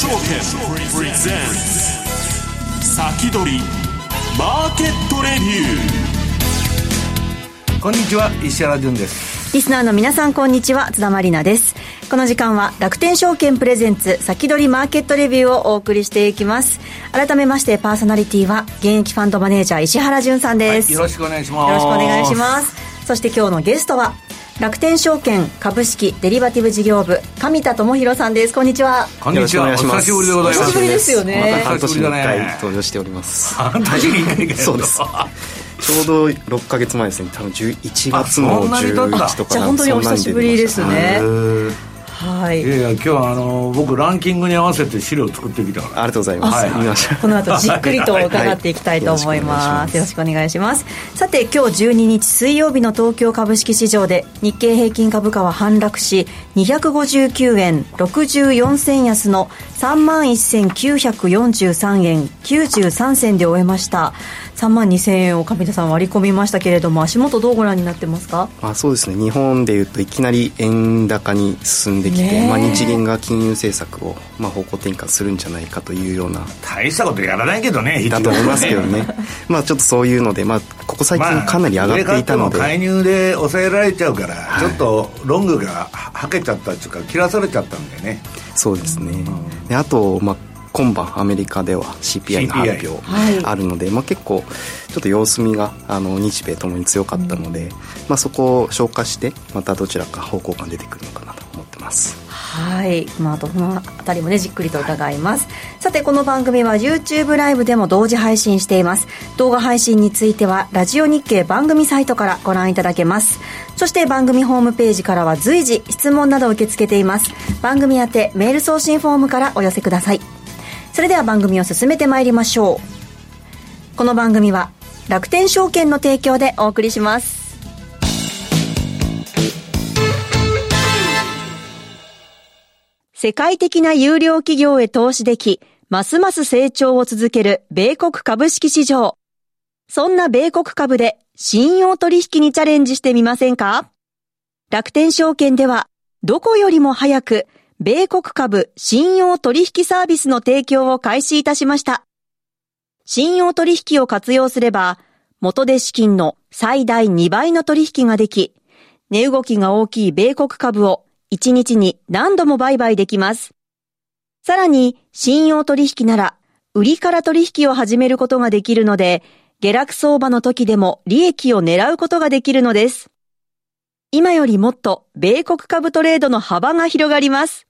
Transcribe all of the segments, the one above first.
証券プレゼンツ先取りマーケットレビューこんにちは石原潤です。リスナーの皆さんこんにちは。津田まりなです。この時間は楽天証券プレゼンツ先取りマーケットレビューをお送りしていきます。改めましてパーソナリティは現役ファンドマネージャー石原潤さんです、はい、よろしくお願いします。よろしくお願いします。そして今日のゲストは楽天証券株式デリバティブ事業部上田智博さんです。こんにちは。こんにちは。お久しぶりでございます。久しぶりですよね、ま、半年に1回登場しております。半年に1回。そうです。ちょうど6か月前ですね。多分11月の11とかじゃあ本当にお久しぶりですねはい、いやいや今日はあの僕ランキングに合わせて資料作ってきたから。ありがとうございます、はい、見ましたこの後じっくりと伺っていきたいと思います、よろしくお願いします。さて今日12日水曜日の東京株式市場で日経平均株価は反落し259円64銭安の3万1943円93銭で終えました3万2000円を上田さん割り込みましたけれども足元どうご覧になってますか、まあ、そうですね。日本でいうといきなり円高に進んできて、まあ、日銀が金融政策を、まあ、方向転換するんじゃないかというような大したことやらないけどねだと思いますけどね。まあちょっとそういうので、まあ、ここ最近かなり上がっていたので、まあ、介入で抑えられちゃうから、はい、ちょっとロングがはけちゃったっていうか切らされちゃったんでね。そうですね、うん、であと、まあ今晩アメリカでは CPI の発表あるので、はい、まあ、結構ちょっと様子見があの日米ともに強かったので、うん、まあ、そこを消化してまたどちらか方向感出てくるのかなと思ってます。はい。まあどのあたりもねじっくりと伺います、はい、さてこの番組は YouTube ライブでも同時配信しています。動画配信についてはラジオ日経番組サイトからご覧いただけます。そして番組ホームページからは随時質問などを受け付けています。番組宛てメール送信フォームからお寄せくださいそれでは番組を進めてまいりましょう。この番組は楽天証券の提供でお送りします。世界的な有料企業へ投資でき、ますます成長を続ける米国株式市場。そんな米国株で信用取引にチャレンジしてみませんか？楽天証券では、どこよりも早く、米国株信用取引サービスの提供を開始いたしました。信用取引を活用すれば、元で資金の最大2倍の取引ができ、値動きが大きい米国株を1日に何度も売買できます。さらに、信用取引なら、売りから取引を始めることができるので、下落相場の時でも利益を狙うことができるのです。今よりもっと米国株トレードの幅が広がります。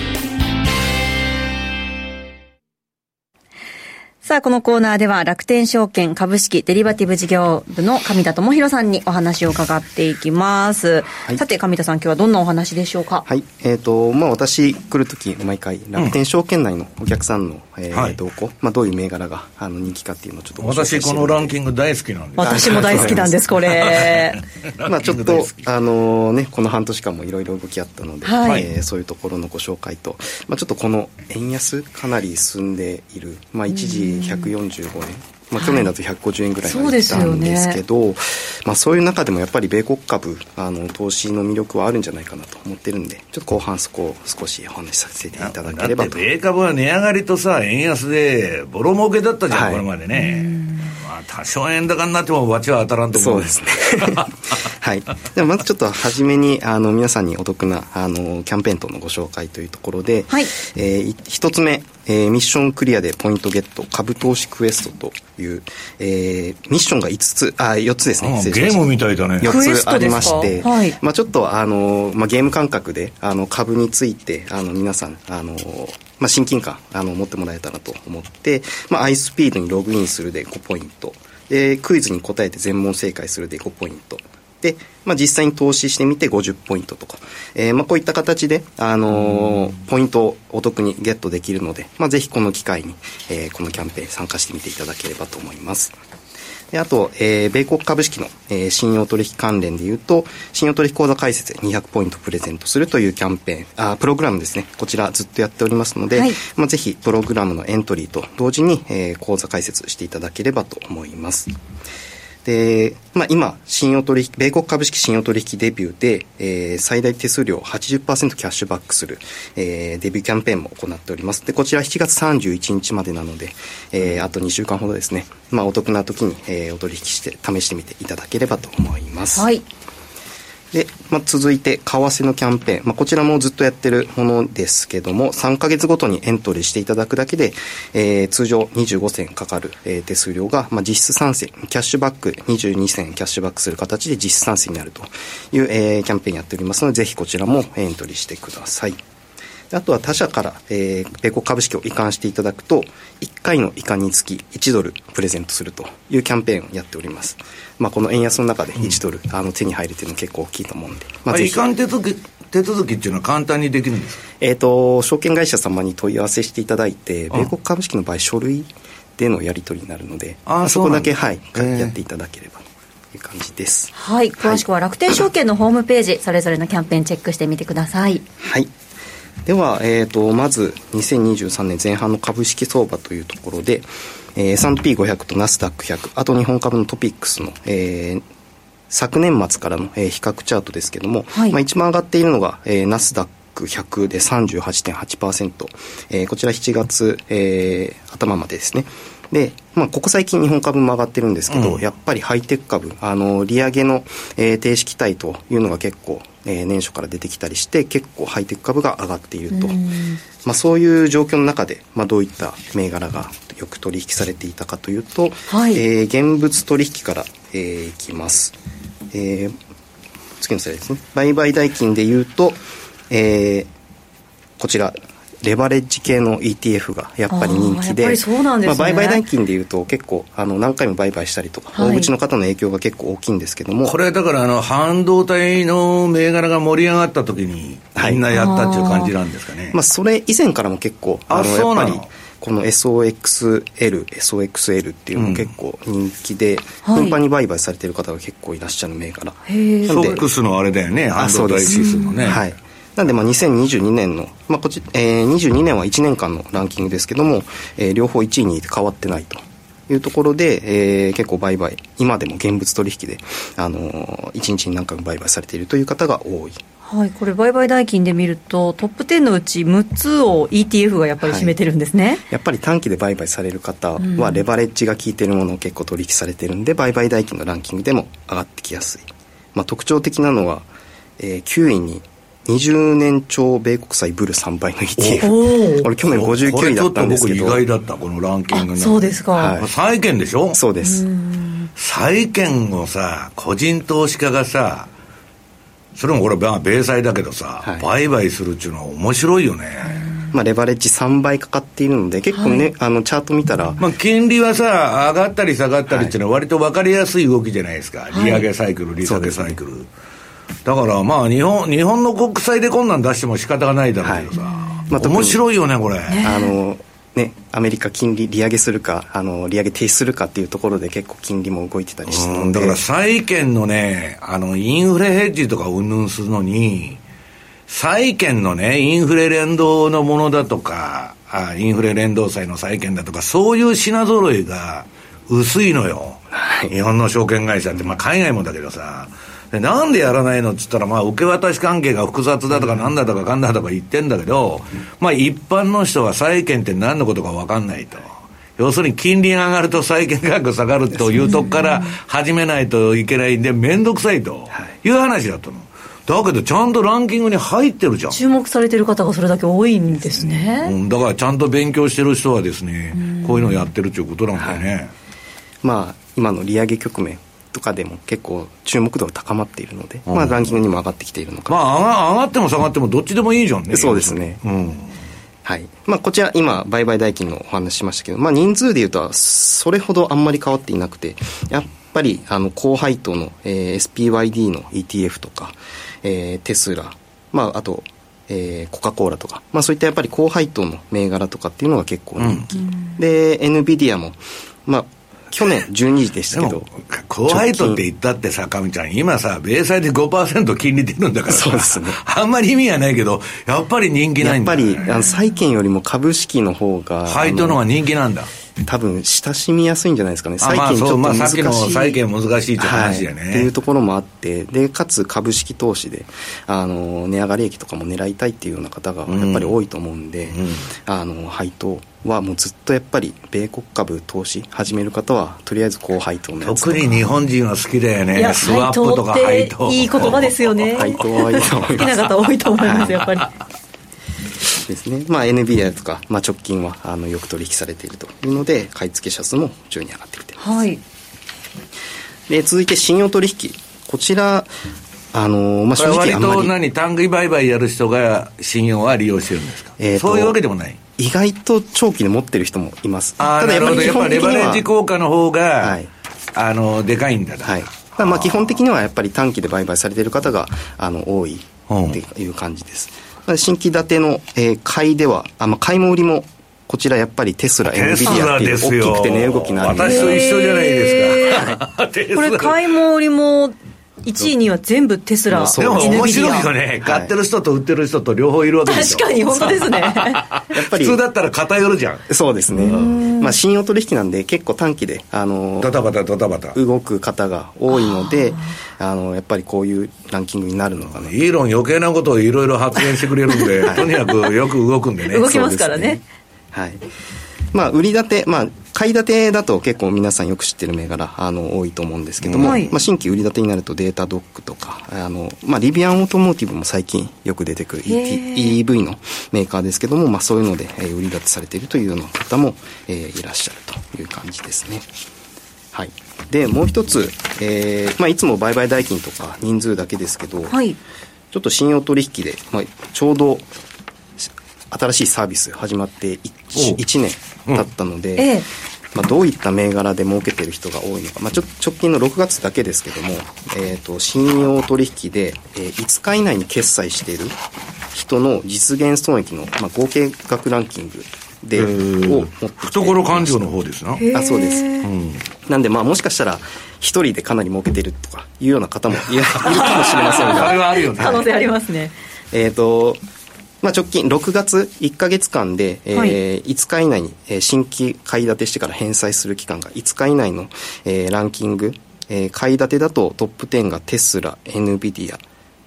さあ、このコーナーでは楽天証券株式デリバティブ事業部の上田智博さんにお話を伺っていきます。はい、さて、上田さん、今日はどんなお話でしょうか？はい。えっ、ー、と、まあ、私来るとき、毎回、楽天証券内のお客さんの、うん、えーはい、動向、まあ、どういう銘柄があの人気かっていうのをちょっと私、このランキング大好きなんです。私も大好きなんです、これ。まあ、ちょっと、あのね、この半年間もいろいろ動きあったので、はい、えー、そういうところのご紹介と、まあ、ちょっとこの円安、かなり進んでいる、まあ、一時、145円、まあ、去年だと150円ぐらいまで来たんですけど、はいね、まあ、そういう中でもやっぱり米国株あの投資の魅力はあるんじゃないかなと思ってるんでちょっと後半そこを少しお話しさせていただければと。米株は値上がりとさ円安でボロ儲けだったじゃん、はい、これまでね。まあ、多少円高になっても罰は当たらんと思う。そうですね。はい。ではまずちょっと初めに、あの、皆さんにお得な、あの、キャンペーン等のご紹介というところで、はい。えー、一つ目、えー、ミッションクリアでポイントゲット株投資クエストという、えー、ミッションが5つあ4つですね。ゲームみたいだね。4つありまして、はい、まあ、ちょっとあの、まあ、ゲーム感覚であの株についてあの皆さんあの、まあ、親近感あの持ってもらえたらと思って、まあ、アイスピードにログインするで5ポイント。でクイズに答えて全問正解するで5ポイント。で、まあ、実際に投資してみて50ポイントとか、えー、まあこういった形で、あのー、ポイントをお得にゲットできるので、まあ、ぜひこの機会に、えー、このキャンペーン参加してみていただければと思います。であと、えー、米国株式の、えー、信用取引関連でいうと、信用取引口座開設で200ポイントプレゼントするというキャンペーン、あプログラムですね。こちらずっとやっておりますので、はい、まあ、ぜひプログラムのエントリーと同時に、えー、口座開設していただければと思います。で、まあ、今、信用取引、米国株式信用取引デビューで、えー、最大手数料80%キャッシュバックする、えー、デビューキャンペーンも行っております。で、こちら7月31日までなので、えー、あと2週間ほどですね、まあ、お得な時に、えー、お取引して、試してみていただければと思います。はい。で、まあ、続いて、為替のキャンペーン。まあ、こちらもずっとやってるものですけども、3ヶ月ごとにエントリーしていただくだけで、えー、通常25銭かかる、えー、手数料が、まあ、実質3銭、キャッシュバック22銭キャッシュバックする形で実質3銭になるという、えー、キャンペーンやっておりますので、ぜひこちらもエントリーしてください。あとは他社から、えー、米国株式を移管していただくと、1回の移管につき1ドルプレゼントするというキャンペーンをやっております。まあ、この円安の中で1ドル、うん、あの手に入るというのは結構大きいと思うんで。まあ、移管手続き手続きっていうのは簡単にできるんですか？えっ、ー、と、証券会社様に問い合わせしていただいて、米国株式の場合、書類でのやり取りになるので、あそこだけ、はい、やっていただければ。という感じです。はい、詳しくは楽天証券のホームページ、それぞれのキャンペーンチェックしてみてください。はい。では、えーと、まず2023年前半の株式相場というところで、えー、S&P500 とナスダック100あと日本株のトピックスの、えー、昨年末からの、えー、比較チャートですけども、はい、まあ、一番上がっているのが、えー、ナスダック100で38.8%、えー、こちら7月、えー、頭までですね。で、まあ、ここ最近日本株も上がってるんですけど、うん、やっぱりハイテク株、あの、利上げの、えー、停止期待というのが結構、えー、年初から出てきたりして、結構ハイテク株が上がっていると。まあ、そういう状況の中で、まあ、どういった銘柄がよく取引されていたかというと、はい、えー、現物取引から、えー、いきます。えー、次のスライドですね。売買代金でいうと、えー、こちら、レバレッジ系の ETF がやっぱり人気で、まあ、売買代金でいうと結構あの何回も売買したりとか、はい、大口の方の影響が結構大きいんですけども。これだからあの半導体の銘柄が盛り上がった時にみんなやったっていう感じなんですかね、はい、あまあ、それ以前からも結構あのやっぱりこの SOXL、SOXL っていうのも結構人気で、うん、頻繁に売買されてる方が結構いらっしゃる銘柄。はい、SOX のあれだよね、半導体指数のね。はい。なんで、まあ、2022年の、まあ、こち、えー、22年は1年間のランキングですけども、えー、両方1位に変わってないというところで、えー、結構売買、今でも現物取引で、あのー、1日に何回も売買されているという方が多い。はい、これ、売買代金で見ると、トップ10のうち6つを ETF がやっぱり占めてるんですね、はい、やっぱり短期で売買される方は、レバレッジが効いているものを結構取引されてるんで、売買代金のランキングでも上がってきやすい。まあ、特徴的なのは、えー、9位に20年超米国債ブル3倍の ETF これ去年59位だったんですけど。僕意外だったこのランキングそうで。すか、はい、債券でしょ？そうです。債券をさ個人投資家がさそれもこれ米債だけどさ、はい、売買するっていうのは面白いよね、まあ、レバレッジ3倍かかっているので結構ね、はい、あのチャート見たら、まあ、金利はさ上がったり下がったりっていうのは割と分かりやすい動きじゃないですか、利上げサイクル利下げサイクル、だからまあ日本、日本の国債でこんなん出しても仕方がないだろうけどさ、はい。まあ、面白いよね、これ。あのね、アメリカ金利利上げするかあの利上げ停止するかっていうところで結構金利も動いてたりしてだから債券のねあのインフレヘッジとかうんぬんするのに債券のねインフレ連動のものだとかあインフレ連動債の債券だとかそういう品揃えが薄いのよ、はい、日本の証券会社って、まあ、海外もだけどさでなんでやらないの？っつったら、まあ、受け渡し関係が複雑だとか、なんだとかかんだとか言ってんだけど、まあ、一般の人は債券って何のことか分かんないと。要するに金利が上がると債券価格下がるというとこから始めないといけないんで、面倒くさいと。はいいう話だったの。だけどちゃんとランキングに入ってるじゃん。注目されてる方がそれだけ多いんですね。うん、だからちゃんと勉強してる人はですね、こういうのをやってるっていうことなんだよね。はい、まあ、今の利上げ局面とかでも結構注目度が高まっているので、うん、まあランキングにも上がってきているのかまあ上がっても下がってもどっちでもいいじゃんね。そうですね。うん。はい。まあこちら今売買代金のお話しましたけど、まあ人数でいうとそれほどあんまり変わっていなくて、やっぱりあの高配当の、えー、SPYD の ETF とか、えー、テスラ、まああとえー、コカ・コーラとか、まあ、そういったやっぱり高配当の銘柄とかっていうのが結構人気、うん、で NVIDIA も、まあ、去年12時でしたけど。ホワイトって言ったってさ、かみちゃん、今さ、米債で5%金利出るんだからそうですね。あんまり意味はないけど、やっぱり人気ないんだ、ね、やっぱり、あの債券よりも株式の方が。配当の方が人気なんだ。多分親しみやすいんじゃないですかね、債券ちょっと難しい、まあ、さっきの債券難しいって話だね、はい、っていうところもあって、でかつ株式投資であの値上がり益とかも狙いたいっていうような方がやっぱり多いと思うんで、うんうん、あの配当はもうずっとやっぱり米国株投資始める方はとりあえず高配当のやつ特に日本人は好きだよね。スワップとか配当いい言葉ですよね。配当はいいと思います好きな方多いと思いますやっぱり。ですね、まあ、NVIDIA とか、まあ、直近はあのよく取引されているというので買い付け者数も順に上がってきています、はい、で続いて信用取引。こちらあのまあ、正直あんまり。割と何単位売買やる人が信用は利用してるんですか、えー、そういうわけでもない意外と長期で持ってる人もいます。ただやっぱりやっぱレバレッジ効果の方が、はい、あのでかいんだはい。まあ基本的にはやっぱり短期で売買されている方があの多いっていう感じです、新規建ての、えー、買いでは、あまあ、買いも売りも、こちらやっぱりテスラ、エンビディアっていう大きくて値動きのある。私と一緒じゃないですか。これ、買いも売りも1位には全部テスラ、でも面白いよね、買ってる人と売ってる人と両方いるわけで確かに、本当ですね。やっぱり普通だったら偏るじゃん。そうですね。まあ、信用取引なんで、結構短期で、あのドタバタドタバタ動く方が多いので、あのやっぱりこういうランキングになるのかね。イーロン、余計なことをいろいろ発言してくれるんで、とにかくよく動くんでね。動きますからね。はいまあ、売り立て、まあ、買い立てだと結構皆さんよく知ってる銘柄あの多いと思うんですけども、はい、まあ、新規売り立てになるとデータドックとかあの、まあ、リビアンオートモーティブも最近よく出てくる EV のメーカーですけども、まあ、そういうので、えー、売り立てされているというような方も、えー、いらっしゃるという感じですね。はい、でもう一つ、えーまあ、いつも売買代金とか人数だけですけど、はい、ちょっと信用取引で、まあ、ちょうど新しいサービス始まって 1, 1年経ったので、うんええ、まあ、どういった銘柄で儲けてる人が多いのか、まあ、ちょ直近の6月だけですけども、えーと、信用取引で、えー、5日以内に決済している人の実現損益の、まあ、合計額ランキングで、を持って懐勘定の方ですなあそうです、うん、なんでまあもしかしたら一人でかなり儲けてるとかいうような方もいるかもしれませんが。それはあるよね。可能性ありますね。えっ、とまあ、直近6月1か月間で、えーはい、5日以内に、えー、新規買い立てしてから返済する期間が5日以内の、えー、ランキング、えー、買い立てだとトップ10がテスラ、NVIDIA、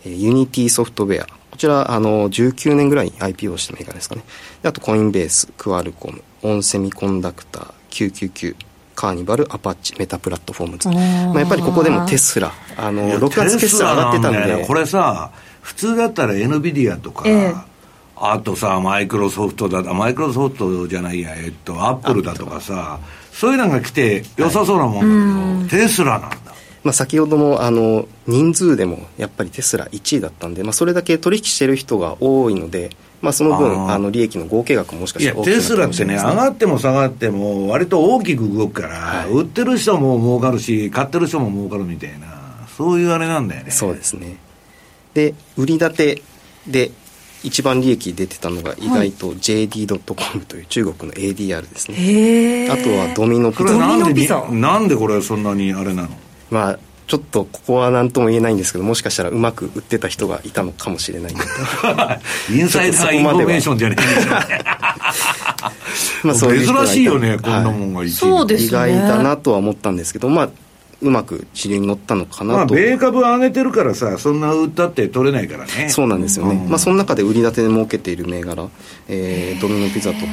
えー、ユニティソフトウェア、こちら、あの、19年ぐらいに IPO したメーカーですかね。あと、コインベース、クアルコム、オンセミコンダクター、999、カーニバル、アパッチ、メタプラットフォームズ。まあ、やっぱりここでもテスラ、あの、6月決算上がってたんで。ね、これさ、普通だったら NVIDIA とか、えーあとさ、マイクロソフトだ、マイクロソフトじゃないや、えっと、アップルだとかさ、そういうのが来て良さそうなもんだけど、テスラなんだ。まあ、先ほどもあの人数でもやっぱりテスラ1位だったんで、まあ、それだけ取引してる人が多いので、まあ、その分あの利益の合計額ももしかしたら大きくなテスラってね、上がっても下がっても、割と大きく動くから、はい、売ってる人も儲かるし、買ってる人も儲かるみたいな、そういうあれなんだよね。そうですね。で売り立てで一番利益出てたのが意外と JD.com という中国の ADR ですね、あとはドミノピザ。なんでなんでこれそんなにあれなの？まあちょっとここは何とも言えないんですけどもしかしたらうまく売ってた人がいたのかもしれない insider information じゃねえ まあそういう珍しいよねこんなもんが、はい、そうです、ね、意外だなとは思ったんですけどまあうまく潮流に乗ったのかなと、まあ、米株上げてるからさそんな売ったって取れないからね。そうなんですよね、うん、まあ、その中で売り建てで儲けている銘柄、えー、ドミノピザとか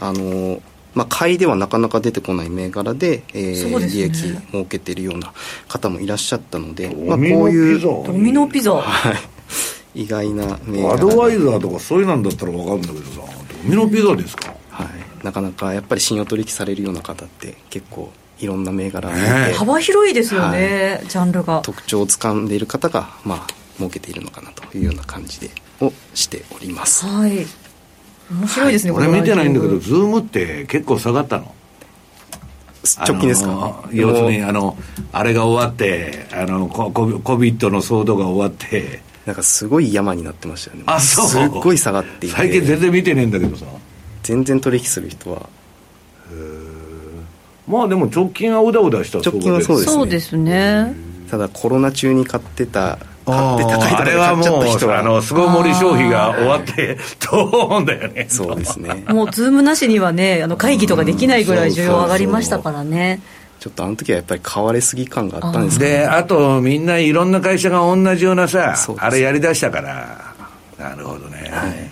あのまあ、買いではなかなか出てこない銘柄で、えー、ね、利益儲けているような方もいらっしゃったので、まあ、こういうドミノピザ、はい、意外な銘柄。アドバイザーとかそういうなんだったら分かるんだけどさドミノピザですか、はい、なかなかやっぱり信用取引されるような方って結構いろんな銘柄ね、幅広いですよね、はい、ジャンルが。特徴をつかんでいる方がまあ儲けているのかなというような感じでをしております。はい。面白いですね、はい、俺見てないんだけどズームって結構下がったの。直近ですか？要するにあのあれが終わってあのココビットの騒動が終わって。なんかすごい山になってましたよね。あそう。すっごい下がっていて。最近全然見てねえんだけどさ。全然取引する人はまあでも直近はうだうだした直近はそうですね。そうですね。ただコロナ中に買ってた買って高いとあれはもうあの巣ごもり消費が終わってドーンだよね。そうですね。もうズームなしにはねあの会議とかできないぐらい需要上がりましたからね。ちょっとあの時はやっぱり買われすぎ感があったんですであとみんないろんな会社が同じようなさあれやりだしたから。なるほどね、はい。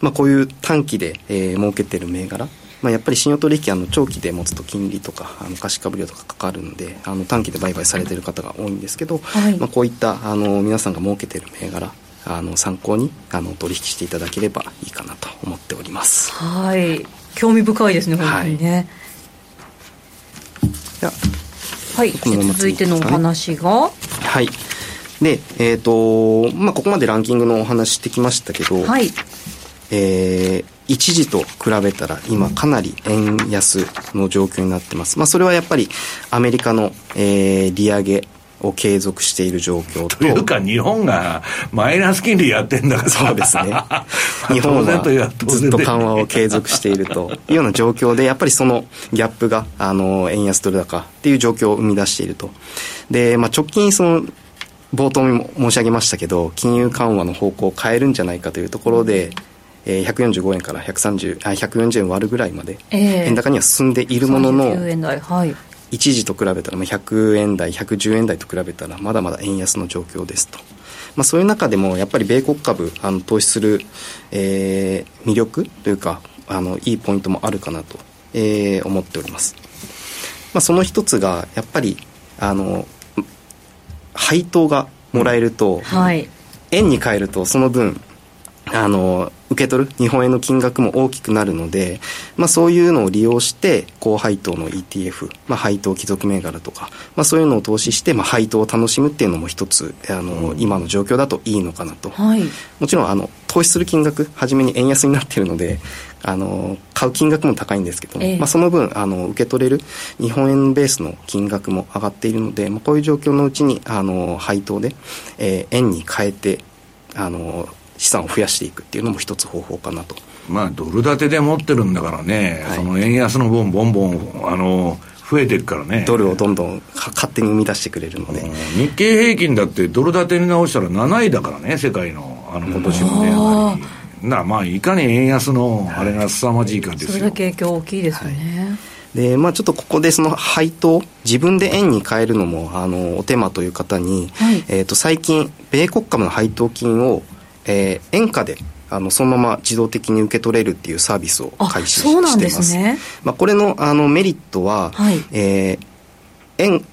まあ、こういう短期で、えー、儲けてる銘柄まあ、やっぱり信用取引あの長期で持つと金利とかあの貸株料とかかかるのであの短期で売買されている方が多いんですけど、はい、まあ、こういったあの皆さんが儲けている銘柄あの参考にあの取引していただければいいかなと思っております。はい。興味深いですね本当にね、はい、はい、続いてのお話が。はい。でえっ、ー、とまあここまでランキングのお話してきましたけど、はい。えー、一時と比べたら今かなり円安の状況になってます。まあそれはやっぱりアメリカの、えー、利上げを継続している状況と。というか、日本がマイナス金利やってんだからそうですね。日本はずっと緩和を継続しているというような状況で、やっぱりそのギャップが、あの、円安ドル高っていう状況を生み出していると。で、まあ直近その、冒頭にも申し上げましたけど、金融緩和の方向を変えるんじゃないかというところで、えー、145円から130あ140円割るぐらいまで、円高には進んでいるものの、はい。一時と比べたら100円台110円台と比べたらまだまだ円安の状況ですと、まあ、そういう中でもやっぱり米国株あの投資する、えー、魅力というかあのいいポイントもあるかなと、えー、思っております、まあ、その一つがやっぱりあの配当がもらえると、はい、円に変えるとその分あの受け取る日本円の金額も大きくなるので、まあ、そういうのを利用して高配当の ETF、まあ、配当貴族銘柄とか、まあ、そういうのを投資して、まあ、配当を楽しむっていうのも一つあの、うん、今の状況だといいのかなと、はい、もちろんあの投資する金額初めに円安になっているのであの買う金額も高いんですけども、えー、まあ、その分あの受け取れる日本円ベースの金額も上がっているので、まあ、こういう状況のうちにあの配当で、えー、円に変えてあの資産を増やしていくっていうのも一つ方法かなと。まあ、ドル建てで持ってるんだからね、はい、その円安の分、ボンボン、あの、増えていくからね。ドルをどんどん勝手に生み出してくれるので。日経平均だってドル建てに直したら7位だからね、世界の、あの、今年のね、上がり。なまあ、いかに円安のあれが凄まじいかですよ、それだけ影響大きいですよね。はいでまあ、ちょっとここでその配当自分で円に変えるのもあのお手間という方に、はい、えー、と最近米国株の配当金をえー、円価であのそのまま自動的に受け取れるっていうサービスを開始しています。ですね。まあこれのあのメリットは、はい、えー、円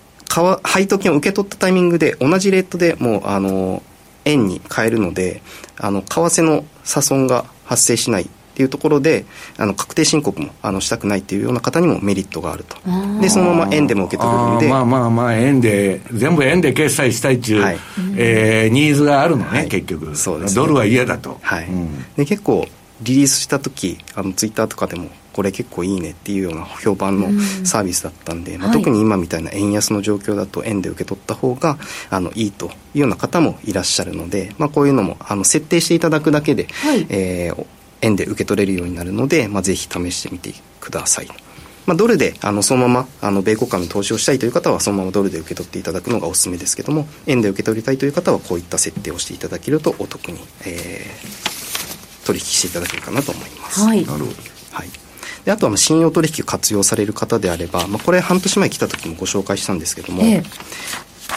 配当金を受け取ったタイミングで同じレートでもうあの円に変えるので、あの為替の差損が発生しないっていうところであの確定申告もあのしたくないっていうような方にもメリットがあると。でそのまま円でも受け取れるんで。まあまあまあ円で全部円で決済したいっていう、はい、えー、ニーズがあるのね、はい、結局。そうです、ね、ドルは嫌だと、はい、うん、で結構リリースした時あのツイッターとかでもこれ結構いいねっていうような評判のサービスだったんで、まあ、特に今みたいな円安の状況だと円で受け取った方があのいいというような方もいらっしゃるので、まあ、こういうのもあの設定していただくだけで、はい、えー、円で受け取れるようになるので、まあ、ぜひ試してみてください。まあ、ドルであのそのままあの米国間の投資をしたいという方はそのままドルで受け取っていただくのがおすすめですけども円で受け取りたいという方はこういった設定をしていただけるとお得に、えー、取引していただけるかなと思います。はい、なるほど、はいであとは信用取引を活用される方であれば、まあ、これ半年前来た時もご紹介したんですけども、ええ、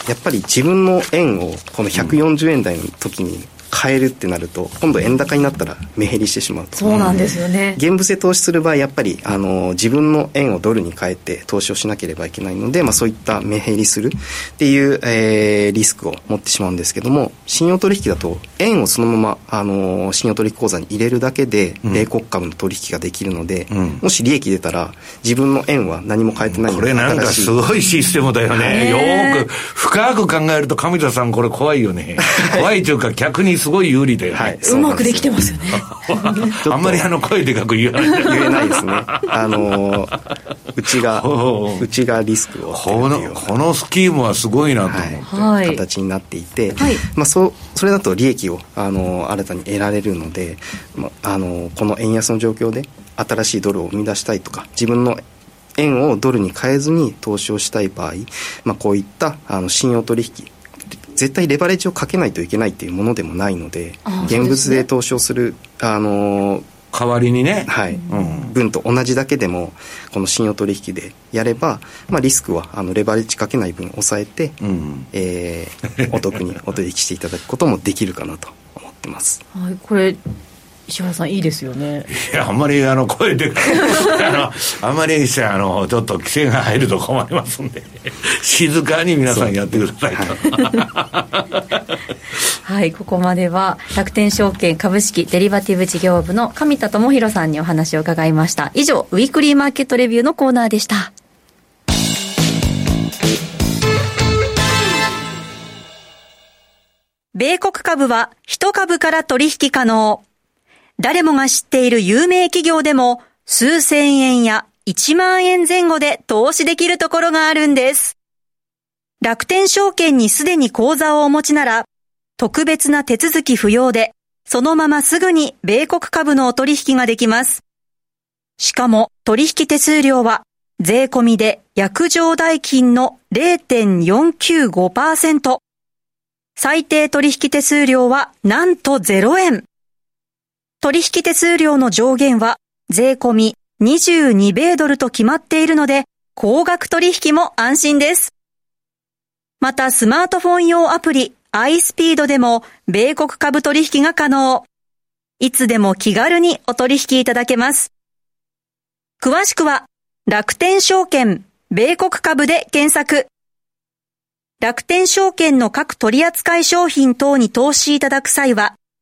やっぱり自分の円をこの140円台の時に買えるってなると今度円高になったら目減りしてしまうと。そうなんですよね。現物で投資する場合やっぱりあの自分の円をドルに変えて投資をしなければいけないので、まあ、そういった目減りするっていう、えー、リスクを持ってしまうんですけども信用取引だと円をそのままあの信用取引口座に入れるだけで米国株の取引ができるので、うん、もし利益出たら自分の円は何も変えてないこれなんかすごいシステムだよね。よく深く考えると上田さんこれ怖いよね。怖いというか逆にすごい有利だよね、はい、うまくできてますよね。あんまりあの声でかく言わない言えないですね。あのうちがう。ちがリスクをこのこのスキームはすごいなと思って、はい、形になっていて、はい、まあ、そそれだと利益をあの新たに得られるので、まあ、あのこの円安の状況で新しいドルを生み出したいとか自分の円をドルに変えずに投資をしたい場合、まあ、こういったあの信用取引絶対レバレッジをかけないといけないっていうものでもないので現物で投資をするあの代わりにね、はい、うん、分と同じだけでもこの信用取引でやれば、まあ、リスクはあのレバレッジかけない分抑えて、うん、えー、お得にお取引していただくこともできるかなと思ってます。はい、これ石原さんいいですよね。いやあんまりあの声で あのあんまりあのちょっと規制が入ると困りますんで静かに皆さんやってくださいと。はい、ここまでは楽天証券株式デリバティブ事業部の上田智博さんにお話を伺いました。以上ウィークリーマーケットレビューのコーナーでした。米国株は1株から取引可能誰もが知っている有名企業でも数千円や1万円前後で投資できるところがあるんです。楽天証券にすでに口座をお持ちなら、特別な手続き不要で、そのまますぐに米国株のお取引ができます。しかも取引手数料は税込みで約定代金の0.495%。最低取引手数料はなんと0円。取引手数料の上限は税込み22米ドルと決まっているので、高額取引も安心です。またスマートフォン用アプリ iSpeed でも米国株取引が可能。いつでも気軽にお取引いただけます。詳しくは楽天証券米国株で検索。楽天証券の各取扱商品等に投資いただく際は、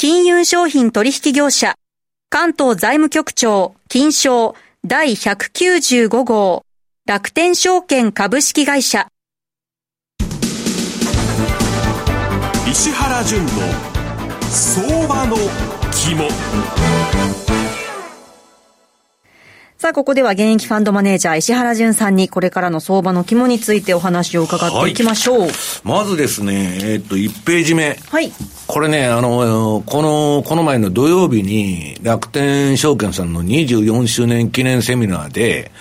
金融商品取引業者、関東財務局長、金賞第195号、楽天証券株式会社。石原淳の相場の肝。さあ、ここでは現役ファンドマネージャー石原淳さんにこれからの相場の肝についてお話を伺っていきましょう。はい、まずですね、えー、っと、1ページ目。はい。これね、あの、この、この前の土曜日に楽天証券さんの24周年記念セミナーで、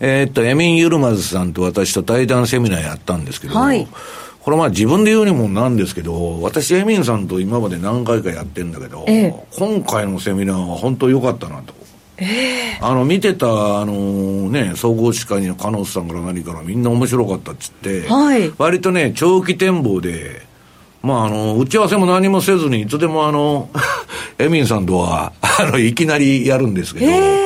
えー、っと、エミン・ユルマズさんと私と対談セミナーやったんですけど、はい。これまあ自分で言うにもなんですけど、私エミンさんと今まで何回かやってんだけど、ええ、今回のセミナーは本当良かったなと。えー、あの見てたあの、ね、総合司会の加納さんから何からみんな面白かったっつって、はい、割とね長期展望で、まあ、あの打ち合わせも何もせずにいつでもあの エミンさんとはあのいきなりやるんですけど。えー。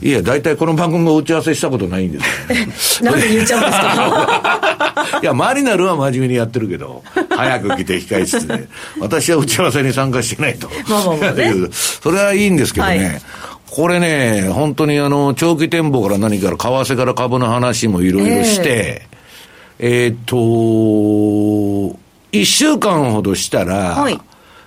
いや、大体この番組も打ち合わせしたことないんですよ、ね。なんで言っちゃうんですか？いや、マリナルは真面目にやってるけど、早く来て控え室で、私は打ち合わせに参加してないと。まあまあまあ、ね、それはいいんですけどね、はい、これね、本当にあの、長期展望から何から、為替から株の話もいろいろして、えー、っと、一週間ほどしたら、はい、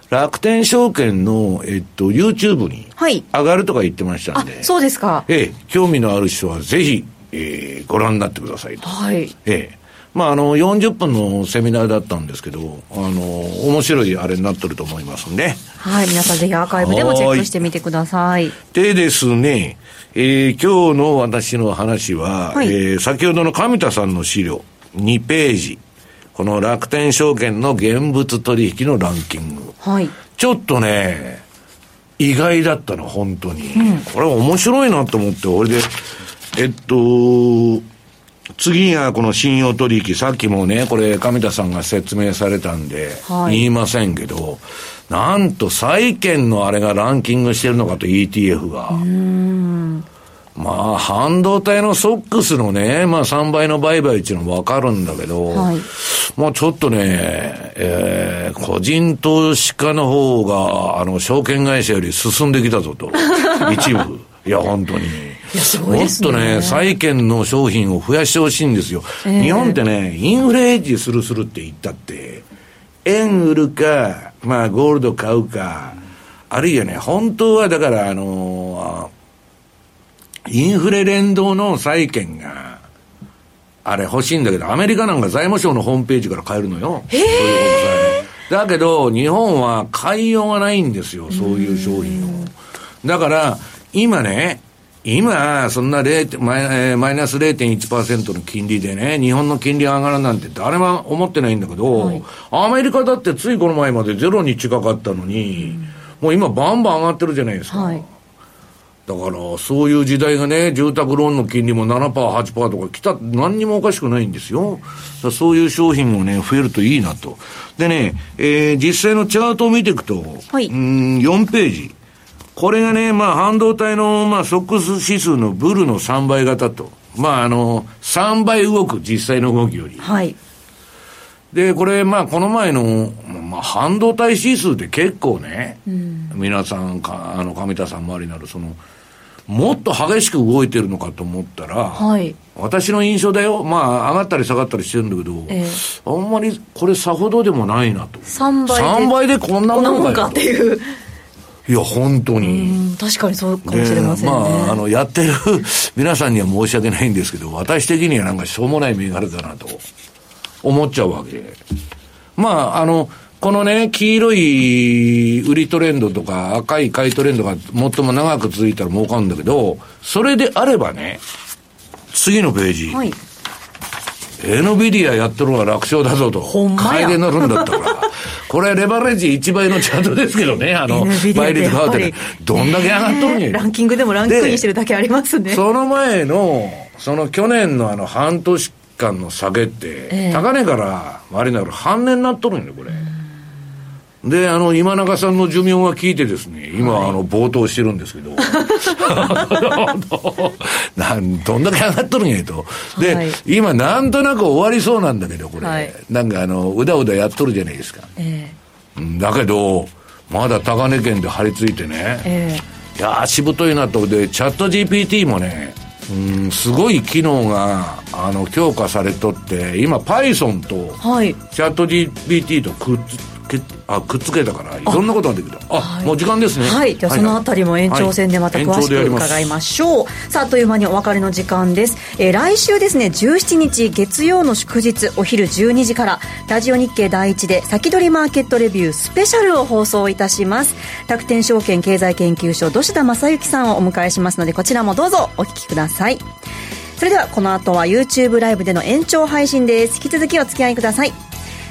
楽天証券の、えっと、YouTube に上がるとか言ってましたんで、はい、そうですか。ええ、興味のある人はぜひ、えー、ご覧になってくださいと。はい。ええ。まあ、あの、40分のセミナーだったんですけど、あの、面白いあれになってると思いますんで。はい、皆さんぜひアーカイブでもチェックしてみてください。でですね、えー、今日の私の話は、はい、えー、先ほどの上田さんの資料、2ページ。この楽天証券の現物取引のランキング。はい。ちょっとね、意外だったの、本当に。うん、これ面白いなと思って、俺で、えっと、次がこの信用取引、さっきもね、これ、上田さんが説明されたんで、言いませんけど、なんと債券のあれがランキングしてるのかと、ETF が。まあ、半導体のソックスのね、まあ3倍の売買っていうのもわかるんだけど、はい、まあちょっとね、えー、個人投資家の方が、あの、証券会社より進んできたぞと、一部。いや、本当に。もっとね、債券の商品を増やしてほしいんですよ、えー、日本ってね、インフレヘッジするするって言ったって、円売るか、まあ、ゴールド買うか、あるいはね、本当はだから、あのー、インフレ連動の債券が、あれ欲しいんだけど、アメリカなんか財務省のホームページから買えるのよ。そういうことだけど、日本は買いようがないんですよ、そういう商品を。だから、今ね、今、そんな0マイマイナス0.1%の金利でね、日本の金利上がるなんて誰も思ってないんだけど、はい、アメリカだってついこの前までゼロに近かったのに、うん、もう今バンバン上がってるじゃないですか。はい、だから、そういう時代がね、住宅ローンの金利も7%、8%とか来た何にもおかしくないんですよ。そういう商品もね、増えるといいなと。でね、えー、実際のチャートを見ていくと、はい、うん4ページ。これがね、まあ、半導体の、まあ、ソックス指数のブルの3倍型と。まあ、あの、3倍動く、実際の動きより。はい。で、これ、まあ、この前の、まあ、半導体指数って結構ね、うん、皆さんか、あの、上田さん周りになる、その、もっと激しく動いてるのかと思ったら、はい、私の印象だよ、まあ、上がったり下がったりしてるんだけど、えー、あんまりこれさほどでもないなと。3倍で。3倍でこんなもんかっていう。いや、本当に。確かにそうかもしれませんね。まあ、あの、やってる 皆さんには申し訳ないんですけど、私的にはなんかしょうもない銘柄だなと思っちゃうわけ。まあ、あの、このね、黄色い売りトレンドとか赤い買いトレンドが最も長く続いたら儲かるんだけど、それであればね、次のページ。はい。エノビディアやってるのが楽勝だぞと。ほんまや。買いで乗るんだったから。これレバレッジ1倍のチャートですけどね、あの、倍率変わってね、どんだけ上がっとるんや。ランキングでもランクインしてるだけありますね。その前の、その去年のあの半年間の下げって、えー、高値から割りなる半値になっとるんよ、これ。で、あの、今中さんの寿命が効いてですね、今、はい、あの、冒頭してるんですけど、なんどんだけ上がっとるんやと。で、はい、今、なんとなく終わりそうなんだけど、これ。はい、なんか、あの、うだうだやっとるじゃないですか。えー、だけど、まだ高値圏で張り付いてね、えー、いやしぶといなと。で、チャット GPT もね、うん、すごい機能があの強化されとって今 Python とチャット GPT とくっつけあくっつけたからいろんなことができた。あ、はい、もう時間ですね。はい。じゃあそのあたりも延長戦でまた詳しく伺いましょう、はい、さあという間にお別れの時間です、えー、来週ですね17日月曜の祝日お昼12時からラジオ日経第一で先取りマーケットレビュースペシャルを放送いたします。楽天証券経済研究所土田正幸さんをお迎えしますのでこちらもどうぞお聞きください。それではこの後は YouTube ライブでの延長配信です。引き続きお付き合いください